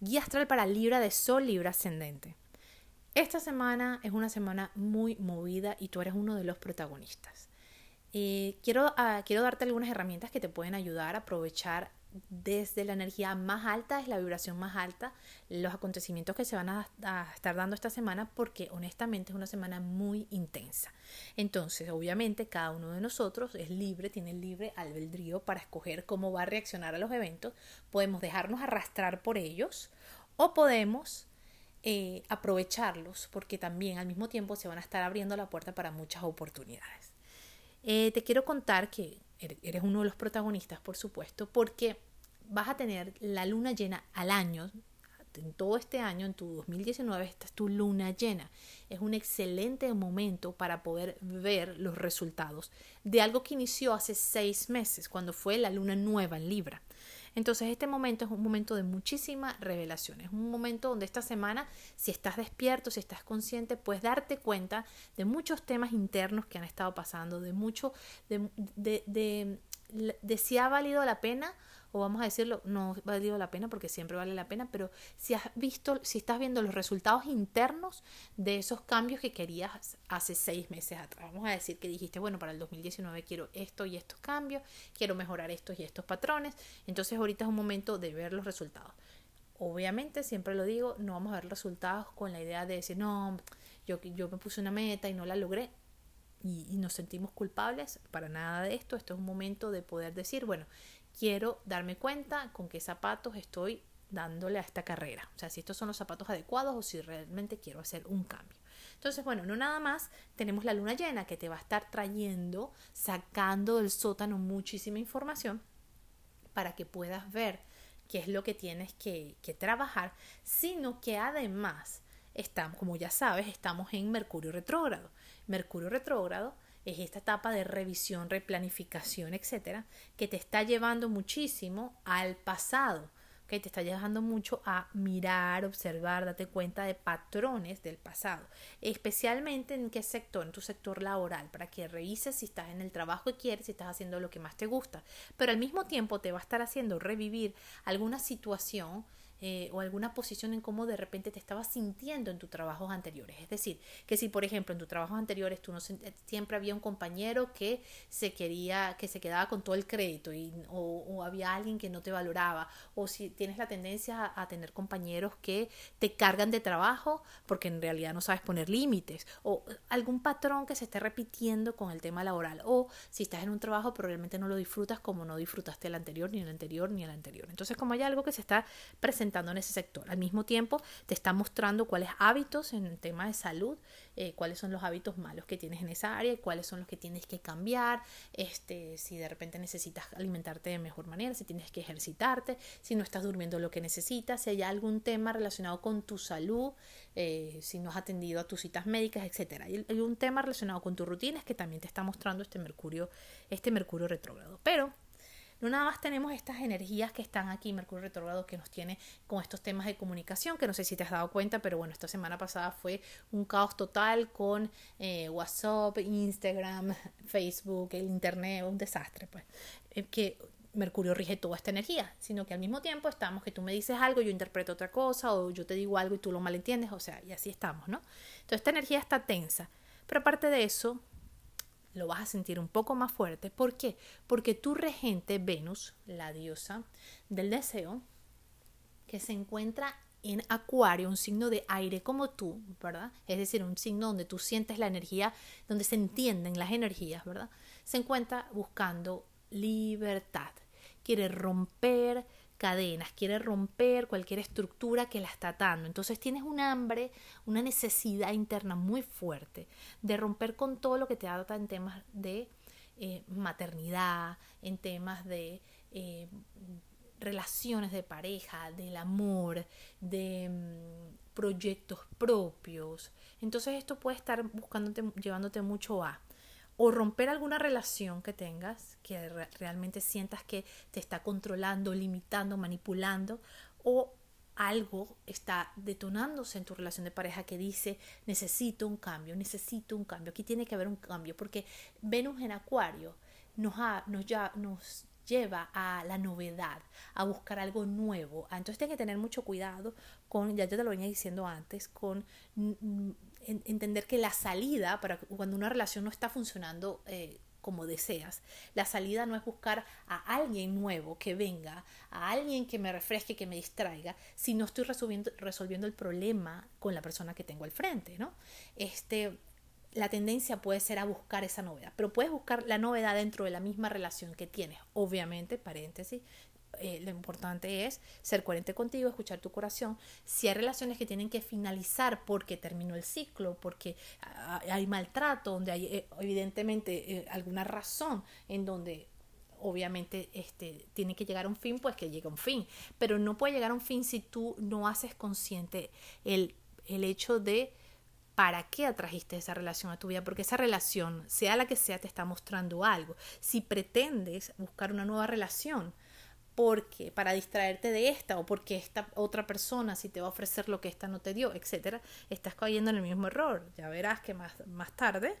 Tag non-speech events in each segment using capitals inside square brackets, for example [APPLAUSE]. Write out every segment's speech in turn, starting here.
Guía astral para Libra de Sol, Libra ascendente. Esta semana es una semana muy movida y tú eres uno de los protagonistas. Eh, quiero, ah, quiero darte algunas herramientas que te pueden ayudar a aprovechar desde la energía más alta, es la vibración más alta, los acontecimientos que se van a, estar dando esta semana, porque honestamente es una semana muy intensa. Entonces, obviamente, cada uno de nosotros es libre, tiene libre albedrío para escoger cómo va a reaccionar a los eventos. Podemos dejarnos arrastrar por ellos o podemos eh, aprovecharlos, porque también al mismo tiempo se van a estar abriendo la puerta para muchas oportunidades. Eh, te quiero contar que eres uno de los protagonistas, por supuesto, porque vas a tener la luna llena al año, en todo este año, en tu 2019, esta es tu luna llena. Es un excelente momento para poder ver los resultados de algo que inició hace seis meses, cuando fue la luna nueva en Libra. Entonces este momento es un momento de muchísima revelación, es un momento donde esta semana, si estás despierto, si estás consciente, puedes darte cuenta de muchos temas internos que han estado pasando, de mucho, de, de si ha valido la pena o vamos a decirlo, no ha valido la pena porque siempre vale la pena, pero si has visto, si estás viendo los resultados internos de esos cambios que querías hace seis meses atrás, vamos a decir que dijiste, bueno, para el 2019 quiero esto y estos cambios, quiero mejorar estos y estos patrones, entonces ahorita es un momento de ver los resultados. Obviamente, siempre lo digo, no vamos a ver resultados con la idea de decir, no, yo, yo me puse una meta y no la logré, y, nos sentimos culpables para nada de esto. Esto es un momento de poder decir, bueno, quiero darme cuenta con qué zapatos estoy dándole a esta carrera. O sea, si estos son los zapatos adecuados o si realmente quiero hacer un cambio. Entonces, bueno, no nada más tenemos la luna llena que te va a estar trayendo, sacando del sótano muchísima información para que puedas ver qué es lo que tienes que, que trabajar, sino que además estamos, como ya sabes, estamos en Mercurio retrógrado. Mercurio retrógrado es esta etapa de revisión, replanificación, etcétera, que te está llevando muchísimo al pasado, que te está llevando mucho a mirar, observar, date cuenta de patrones del pasado, especialmente en qué sector, en tu sector laboral, para que revises si estás en el trabajo que quieres, si estás haciendo lo que más te gusta, pero al mismo tiempo te va a estar haciendo revivir alguna situación eh, o alguna posición en cómo de repente te estabas sintiendo en tus trabajos anteriores. Es decir, que si por ejemplo en tus trabajos anteriores tú no siempre había un compañero que se quería, que se quedaba con todo el crédito y, o, había alguien que no te valoraba, o si tienes la tendencia a, tener compañeros que te cargan de trabajo porque en realidad no sabes poner límites, o algún patrón que se esté repitiendo con el tema laboral, o si estás en un trabajo pero realmente no lo disfrutas como no disfrutaste el anterior, ni el anterior, ni el anterior. Entonces, como hay algo que se está presentando en ese sector. Al mismo tiempo, te está mostrando cuáles hábitos en el tema de salud, eh, cuáles son los hábitos malos que tienes en esa área, cuáles son los que tienes que cambiar, este, si de repente necesitas alimentarte de mejor manera, si tienes que ejercitarte, si no estás durmiendo lo que necesitas, si hay algún tema relacionado con tu salud, eh, si no has atendido a tus citas médicas, etcétera. Hay, hay un tema relacionado con tus rutinas que también te está mostrando este Mercurio, este Mercurio retrógrado. Pero no nada más tenemos estas energías que están aquí, Mercurio retrogrado, que nos tiene con estos temas de comunicación, que no sé si te has dado cuenta, pero bueno, esta semana pasada fue un caos total con eh, WhatsApp, Instagram, [LAUGHS] Facebook, el Internet, un desastre, pues. Eh, que Mercurio rige toda esta energía, sino que al mismo tiempo estamos que tú me dices algo, yo interpreto otra cosa, o yo te digo algo y tú lo malentiendes, o sea, y así estamos, ¿no? Entonces esta energía está tensa. Pero aparte de eso, lo vas a sentir un poco más fuerte. ¿Por qué? Porque tu regente Venus, la diosa del deseo, que se encuentra en Acuario, un signo de aire como tú, ¿verdad? Es decir, un signo donde tú sientes la energía, donde se entienden las energías, ¿verdad? Se encuentra buscando libertad. Quiere romper cadenas, quiere romper cualquier estructura que la está atando. Entonces tienes un hambre, una necesidad interna muy fuerte de romper con todo lo que te ata en temas de eh, maternidad, en temas de eh, relaciones de pareja, del amor, de mm, proyectos propios. Entonces esto puede estar buscándote, llevándote mucho a o romper alguna relación que tengas, que realmente sientas que te está controlando, limitando, manipulando, o algo está detonándose en tu relación de pareja que dice necesito un cambio, necesito un cambio, aquí tiene que haber un cambio, porque Venus en Acuario nos, ha, nos, ya, nos lleva a la novedad, a buscar algo nuevo. Ah, entonces tienes que tener mucho cuidado con, ya yo te lo venía diciendo antes, con entender que la salida, para cuando una relación no está funcionando eh, como deseas, la salida no es buscar a alguien nuevo que venga, a alguien que me refresque, que me distraiga, si no estoy resolviendo, resolviendo el problema con la persona que tengo al frente, ¿no? Este, la tendencia puede ser a buscar esa novedad, pero puedes buscar la novedad dentro de la misma relación que tienes. Obviamente, paréntesis, eh, lo importante es ser coherente contigo, escuchar tu corazón. Si hay relaciones que tienen que finalizar porque terminó el ciclo, porque hay maltrato, donde hay eh, evidentemente eh, alguna razón en donde obviamente este, tiene que llegar a un fin, pues que llegue a un fin. Pero no puede llegar a un fin si tú no haces consciente el, el hecho de para qué atrajiste esa relación a tu vida, porque esa relación, sea la que sea, te está mostrando algo. Si pretendes buscar una nueva relación, porque para distraerte de esta o porque esta otra persona si te va a ofrecer lo que esta no te dio, etcétera, estás cayendo en el mismo error. Ya verás que más, más tarde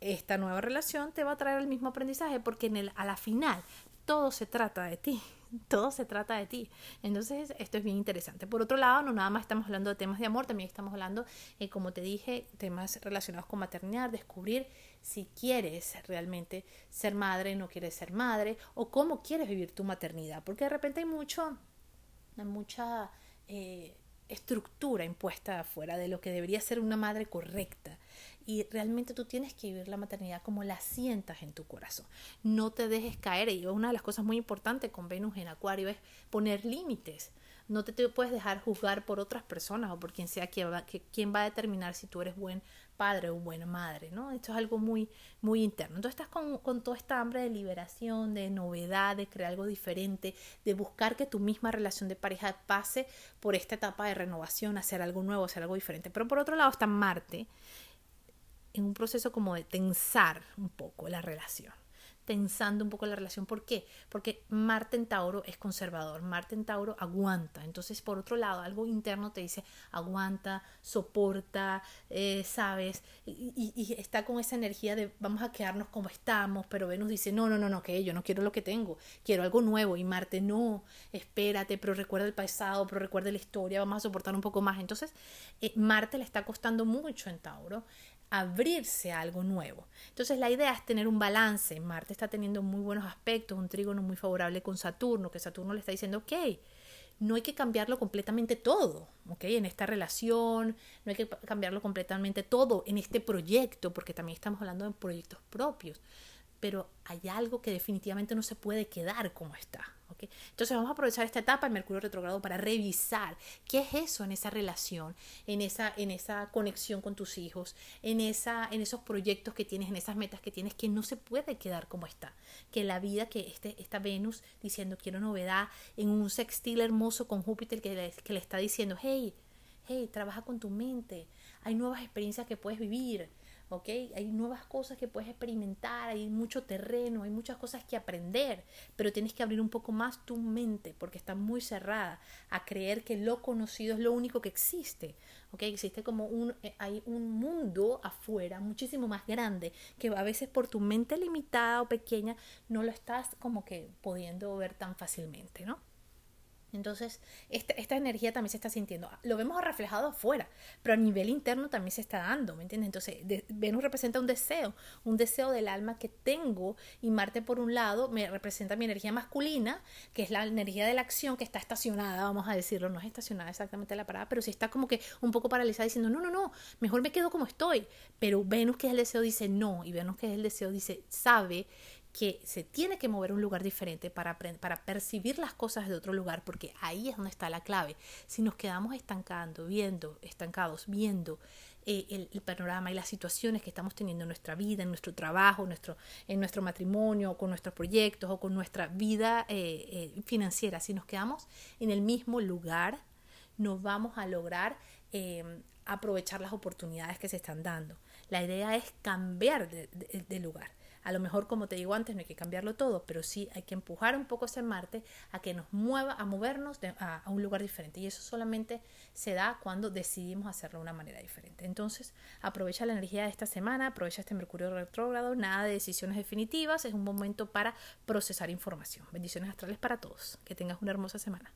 esta nueva relación te va a traer el mismo aprendizaje porque a la final todo se trata de ti [LAUGHS] todo se trata de ti. Entonces, esto es bien interesante. Por otro lado, no nada más estamos hablando de temas de amor, también estamos hablando, eh, como te dije, temas relacionados con maternidad, descubrir si quieres realmente ser madre, no quieres ser madre, o cómo quieres vivir tu maternidad. Porque de repente hay mucho, hay mucha eh, estructura impuesta afuera de lo que debería ser una madre correcta y realmente tú tienes que vivir la maternidad como la sientas en tu corazón. No te dejes caer. Y una de las cosas muy importantes con Venus en Acuario es poner límites. No te, puedes dejar juzgar por otras personas o por quien sea quien va, quien va a determinar si tú eres buen padre o buena madre, ¿no? Esto es algo muy, muy interno. Entonces estás con, con toda esta hambre de liberación, de novedad, de crear algo diferente, de buscar que tu misma relación de pareja pase por esta etapa de renovación, hacer algo nuevo, hacer algo diferente. Pero por otro lado está Marte, en un proceso como de tensar un poco la relación tensando un poco la relación. ¿Por qué? Porque Marte en Tauro es conservador, Marte en Tauro aguanta. Entonces, por otro lado, algo interno te dice aguanta, soporta, eh, sabes, y, está con esa energía de vamos a quedarnos como estamos, pero Venus dice no, no, no, no, que yo no quiero lo que tengo, quiero algo nuevo. Y Marte no, espérate, pero recuerda el pasado, pero recuerda la historia, vamos a soportar un poco más. Entonces, eh, Marte le está costando mucho en Tauro abrirse a algo nuevo. Entonces la idea es tener un balance. Marte está teniendo muy buenos aspectos, un trígono muy favorable con Saturno, que Saturno le está diciendo, ok, no hay que cambiarlo completamente todo, ¿ok? En esta relación, no hay que cambiarlo completamente todo en este proyecto, porque también estamos hablando de proyectos propios, pero hay algo que definitivamente no se puede quedar como está, entonces vamos a aprovechar esta etapa del Mercurio retrogrado para revisar qué es eso en esa relación, en esa, en esa conexión con tus hijos, en, esa, en esos proyectos que tienes, en esas metas que tienes, que no se puede quedar como está. Que la vida, que este, esta Venus diciendo quiero novedad, en un sextil hermoso con Júpiter que le, que le está diciendo, hey, hey, trabaja con tu mente, hay nuevas experiencias que puedes vivir, ¿ok? Hay nuevas cosas que puedes experimentar, hay mucho terreno, hay muchas cosas que aprender, pero tienes que abrir un poco más tu mente porque está muy cerrada a creer que lo conocido es lo único que existe, ¿ok? Existe como un, eh, hay un mundo afuera muchísimo más grande que a veces por tu mente limitada o pequeña no lo estás como que pudiendo ver tan fácilmente, ¿no? Entonces, esta, esta, energía también se está sintiendo. Lo vemos reflejado afuera, pero a nivel interno también se está dando, ¿me entiendes? Entonces, Venus representa un deseo, un deseo del alma que tengo, y Marte, por un lado, me representa mi energía masculina, que es la energía de la acción que está estacionada, vamos a decirlo, no es estacionada exactamente la parada, pero sí está como que un poco paralizada diciendo, no, no, no, mejor me quedo como estoy. Pero Venus, que es el deseo, dice no, y Venus, que es el deseo, dice, sabe que se tiene que mover a un lugar diferente para, para percibir las cosas de otro lugar, porque ahí es donde está la clave. Si nos quedamos estancando, viendo, estancados, viendo eh, el, panorama y las situaciones que estamos teniendo en nuestra vida, en nuestro trabajo, nuestro, en nuestro matrimonio, con nuestros proyectos o con nuestra vida eh, eh, financiera, si nos quedamos en el mismo lugar, no vamos a lograr aprovechar las oportunidades que se están dando. La idea es cambiar de lugar A lo mejor, como te digo antes, no hay que cambiarlo todo, pero sí hay que empujar un poco ese Marte a que nos mueva, a movernos a, un lugar diferente. Y eso solamente se da cuando decidimos hacerlo de una manera diferente. Entonces, aprovecha la energía de esta semana, aprovecha este Mercurio retrógrado, nada de decisiones definitivas, es un momento para procesar información. Bendiciones astrales para todos. Que tengas una hermosa semana.